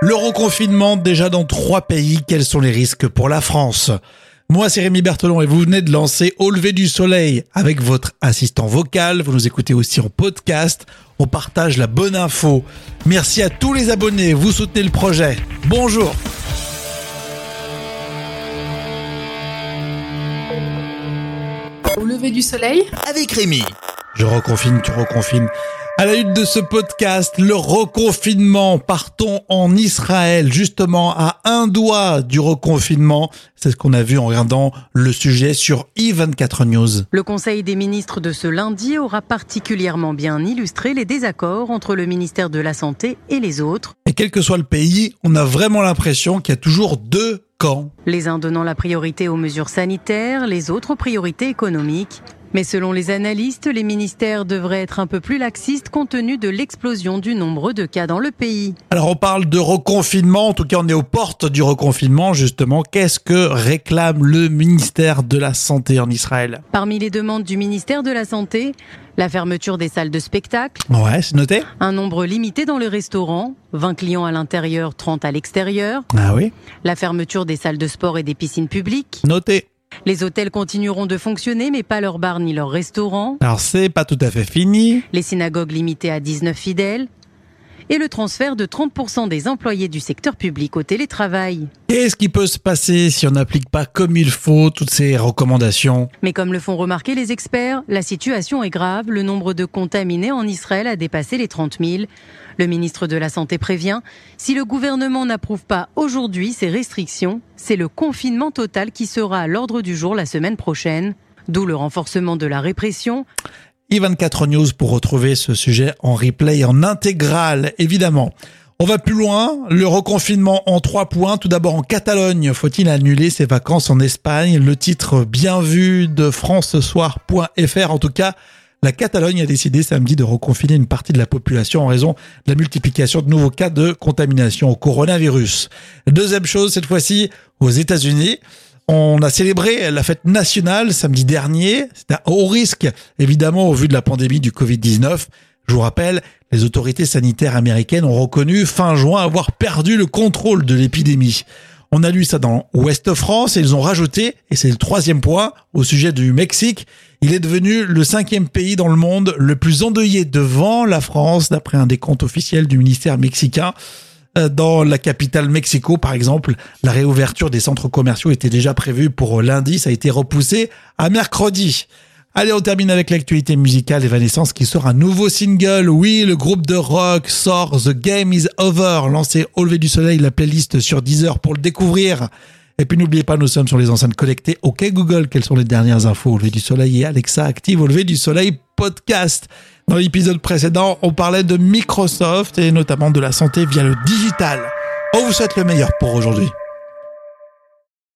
Le reconfinement déjà dans trois pays, quels sont les risques pour la France? Moi c'est Rémi Berthelon et vous venez de lancer Au lever du soleil avec votre assistant vocal, vous nous écoutez aussi en podcast, on partage la bonne info. Merci à tous les abonnés, vous soutenez le projet. Bonjour Au lever du soleil? Avec Rémi. Je reconfine, tu reconfines. À la lutte de ce podcast, le reconfinement. Partons en Israël, justement à un doigt du reconfinement. C'est ce qu'on a vu en regardant le sujet sur i24 News. Le Conseil des ministres de ce lundi aura particulièrement bien illustré les désaccords entre le ministère de la Santé et les autres. Et quel que soit le pays, on a vraiment l'impression qu'il y a toujours deux camps. Les uns donnant la priorité aux mesures sanitaires, les autres aux priorités économiques. Mais selon les analystes, les ministères devraient être un peu plus laxistes compte tenu de l'explosion du nombre de cas dans le pays. Alors on parle de reconfinement, en tout cas on est aux portes du reconfinement justement. Qu'est-ce que réclame le ministère de la Santé en Israël? Parmi les demandes du ministère de la Santé, la fermeture des salles de spectacle. Ouais, c'est noté. Un nombre limité dans le restaurant, 20 clients à l'intérieur, 30 à l'extérieur. Ah oui. La fermeture des salles de sport et des piscines publiques. Noté. Les hôtels continueront de fonctionner, mais pas leurs bars ni leurs restaurants. Alors c'est pas tout à fait fini. Les synagogues limitées à 19 fidèles. Et le transfert de 30% des employés du secteur public au télétravail. Qu'est-ce qui peut se passer si on n'applique pas comme il faut toutes ces recommandations? Mais comme le font remarquer les experts, la situation est grave. Le nombre de contaminés en Israël a dépassé les 30 000. Le ministre de la Santé prévient, si le gouvernement n'approuve pas aujourd'hui ces restrictions, c'est le confinement total qui sera à l'ordre du jour la semaine prochaine. D'où le renforcement de la répression. I24 News pour retrouver ce sujet en replay en intégrale, évidemment. On va plus loin, le reconfinement en trois points. Tout d'abord en Catalogne, faut-il annuler ses vacances en Espagne? Le titre bien vu de francesoir.fr en tout cas. La Catalogne a décidé samedi de reconfiner une partie de la population en raison de la multiplication de nouveaux cas de contamination au coronavirus. Deuxième chose, cette fois-ci aux États-Unis. On a célébré la fête nationale samedi dernier. C'est un haut risque, évidemment, au vu de la pandémie du Covid-19. Je vous rappelle, les autorités sanitaires américaines ont reconnu fin juin avoir perdu le contrôle de l'épidémie. On a lu ça dans Ouest France et ils ont rajouté, et c'est le troisième point, au sujet du Mexique, il est devenu le cinquième pays dans le monde le plus endeuillé devant la France, d'après un décompte officiel du ministère mexicain. Dans la capitale Mexico, par exemple, la réouverture des centres commerciaux était déjà prévue pour lundi, ça a été repoussé à mercredi. Allez, on termine avec l'actualité musicale Evanescence qui sort un nouveau single. Oui, le groupe de rock sort The Game is Over. Lancez au lever du soleil la playlist sur Deezer pour le découvrir. Et puis n'oubliez pas, nous sommes sur les enceintes connectées. Ok Google, quelles sont les dernières infos au lever du soleil et Alexa active au lever du soleil podcast. Dans l'épisode précédent, on parlait de Microsoft et notamment de la santé via le digital. On vous souhaite le meilleur pour aujourd'hui.